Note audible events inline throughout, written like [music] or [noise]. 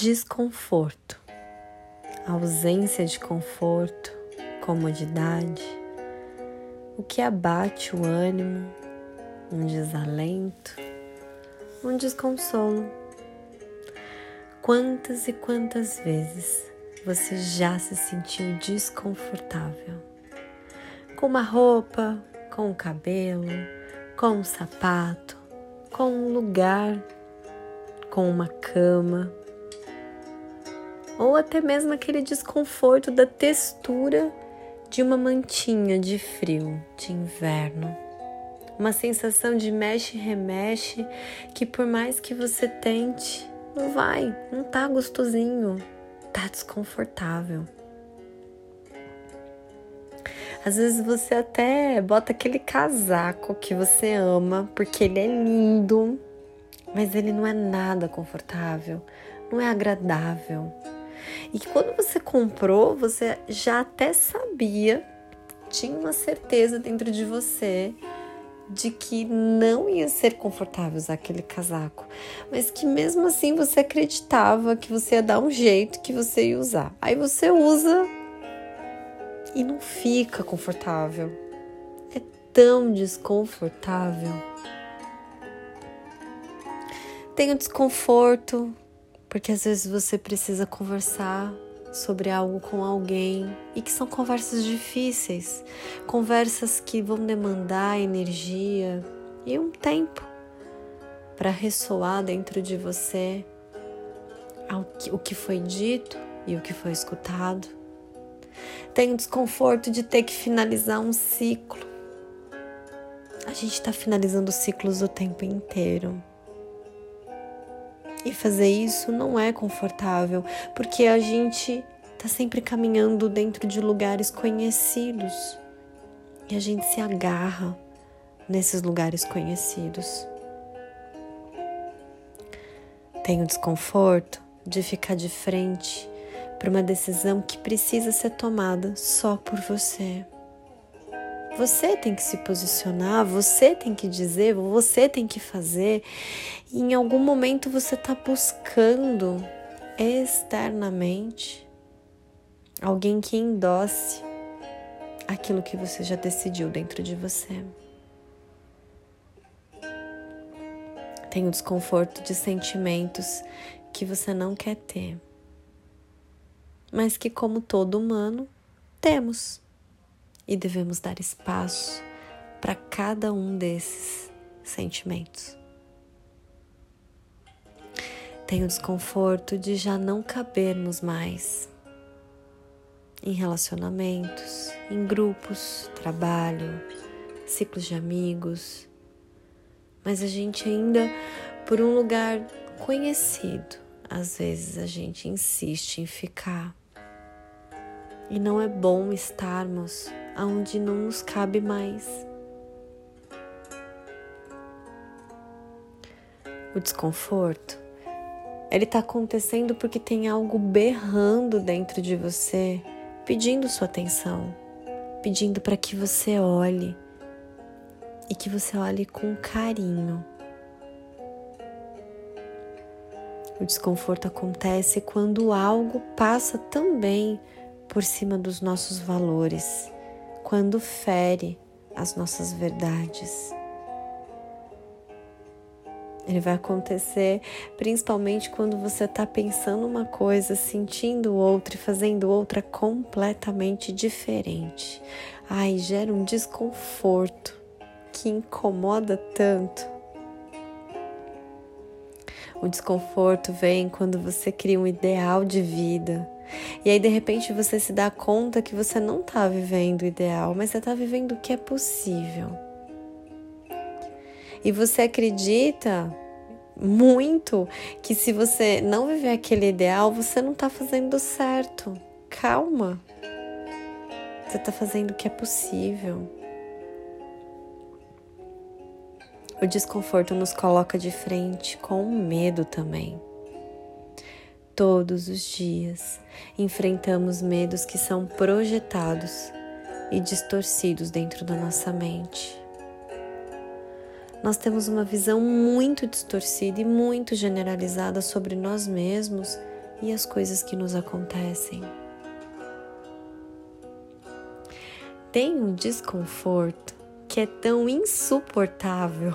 desconforto, ausência de conforto, comodidade, o que abate o ânimo, um desalento, um desconsolo. Quantas e quantas vezes você já se sentiu desconfortável? Com uma roupa, com o cabelo, com um sapato, com um lugar, com uma cama, ou até mesmo aquele desconforto da textura de uma mantinha de frio de inverno. Uma sensação de mexe e remexe que por mais que você tente, não vai, não tá gostosinho, tá desconfortável. Às vezes você até bota aquele casaco que você ama porque ele é lindo, mas ele não é nada confortável, não é agradável. E que quando você comprou, você já até sabia, tinha uma certeza dentro de você de que não ia ser confortável usar aquele casaco, mas que mesmo assim você acreditava que você ia dar um jeito que você ia usar. Aí você usa e não fica confortável. É tão desconfortável. Tem o desconforto porque às vezes você precisa conversar sobre algo com alguém e que são conversas difíceis, conversas que vão demandar energia e um tempo para ressoar dentro de você o que foi dito e o que foi escutado. Tem o desconforto de ter que finalizar um ciclo. A gente está finalizando ciclos o tempo inteiro. E fazer isso não é confortável, porque a gente está sempre caminhando dentro de lugares conhecidos e a gente se agarra nesses lugares conhecidos. Tem o desconforto de ficar de frente para uma decisão que precisa ser tomada só por você. Você tem que se posicionar, você tem que dizer, você tem que fazer. E em algum momento você está buscando externamente alguém que endosse aquilo que você já decidiu dentro de você. Tem o desconforto de sentimentos que você não quer ter, mas que, como todo humano, temos e devemos dar espaço para cada um desses sentimentos. Tenho desconforto de já não cabermos mais em relacionamentos, em grupos, trabalho, ciclos de amigos, mas a gente ainda, por um lugar conhecido, às vezes a gente insiste em ficar. E não é bom estarmos aonde não nos cabe mais. O desconforto, ele está acontecendo porque tem algo berrando dentro de você, pedindo sua atenção, pedindo para que você olhe e que você olhe com carinho. O desconforto acontece quando algo passa também por cima dos nossos valores quando fere as nossas verdades. Ele vai acontecer principalmente quando você está pensando uma coisa, sentindo outra e fazendo outra completamente diferente. Ai, gera um desconforto que incomoda tanto. O desconforto vem quando você cria um ideal de vida e aí de repente você se dá conta que você não está vivendo o ideal, mas você está vivendo o que é possível. E você acredita muito que se você não viver aquele ideal, você não está fazendo certo. Calma. Você está fazendo o que é possível. O desconforto nos coloca de frente com medo também. Todos os dias enfrentamos medos que são projetados e distorcidos dentro da nossa mente. Nós temos uma visão muito distorcida e muito generalizada sobre nós mesmos e as coisas que nos acontecem. Tem um desconforto que é tão insuportável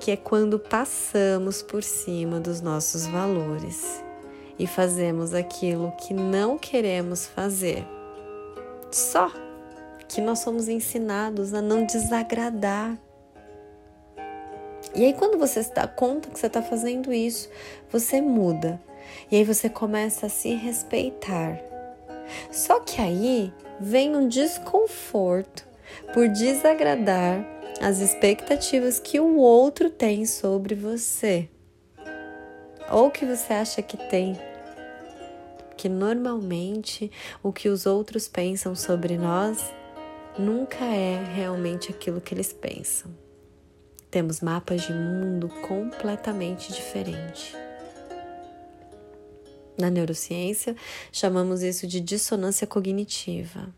que é quando passamos por cima dos nossos valores e fazemos aquilo que não queremos fazer. Só que nós somos ensinados a não desagradar. E aí, quando você se dá conta que você está fazendo isso, você muda. E aí você começa a se respeitar. Só que aí vem um desconforto por desagradar as expectativas que o outro tem sobre você. Ou que você acha que tem. Que normalmente o que os outros pensam sobre nós nunca é realmente aquilo que eles pensam. Temos mapas de mundo completamente diferentes. Na neurociência, chamamos isso de dissonância cognitiva.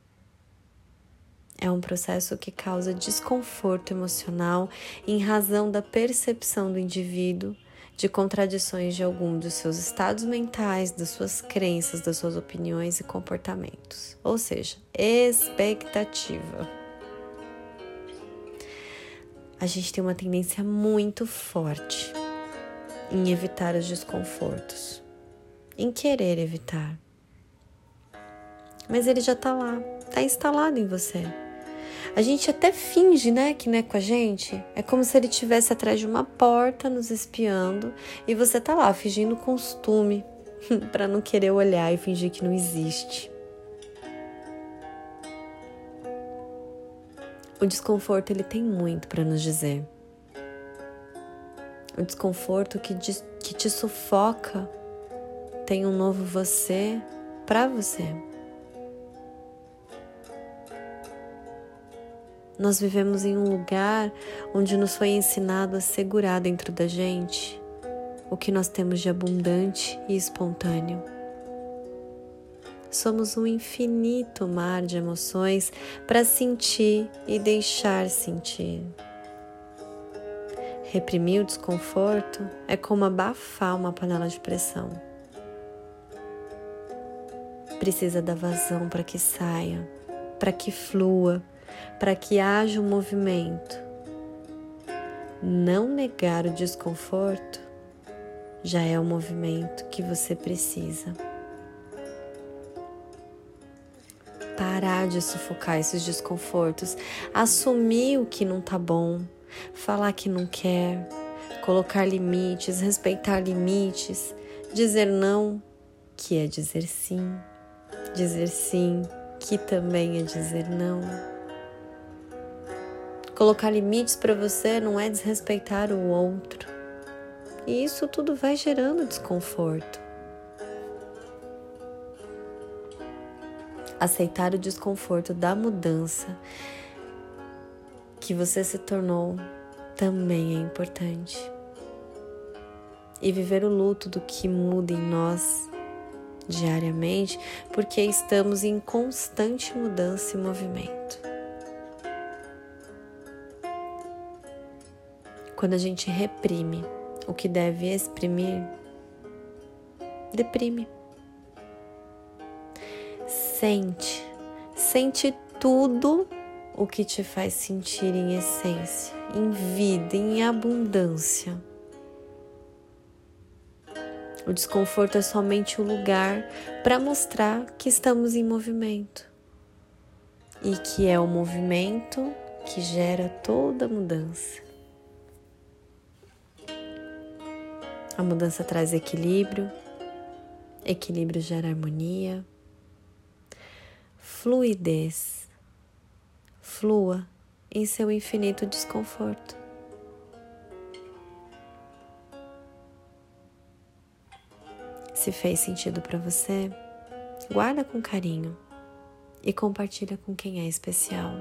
É um processo que causa desconforto emocional em razão da percepção do indivíduo de contradições de algum dos seus estados mentais, das suas crenças, das suas opiniões e comportamentos. Ou seja, expectativa. A gente tem uma tendência muito forte em evitar os desconfortos, em querer evitar. Mas ele já está lá, está instalado em você. A gente até finge, né, que não é com a gente. É como se ele estivesse atrás de uma porta nos espiando e você tá lá fingindo costume [laughs] para não querer olhar e fingir que não existe. O desconforto ele tem muito para nos dizer. O desconforto que, que te sufoca tem um novo você para você. Nós vivemos em um lugar onde nos foi ensinado a segurar dentro da gente o que nós temos de abundante e espontâneo. Somos um infinito mar de emoções para sentir e deixar sentir. Reprimir o desconforto é como abafar uma panela de pressão. Precisa da vazão para que saia, para que flua, para que haja um movimento. Não negar o desconforto já é o movimento que você precisa. Parar de sufocar esses desconfortos, assumir o que não tá bom, falar que não quer, colocar limites, respeitar limites, dizer não, que é dizer sim, dizer sim, que também é dizer não. Colocar limites para você não é desrespeitar o outro. E isso tudo vai gerando desconforto. Aceitar o desconforto da mudança que você se tornou também é importante. E viver o luto do que muda em nós diariamente, porque estamos em constante mudança e movimento. Quando a gente reprime o que deve exprimir, deprime. Sente, sente tudo o que te faz sentir em essência, em vida, em abundância. O desconforto é somente o lugar para mostrar que estamos em movimento e que é o movimento que gera toda mudança. A mudança traz equilíbrio, equilíbrio gera harmonia, fluidez. Flua em seu infinito desconforto. Se fez sentido para você, guarda com carinho e compartilha com quem é especial.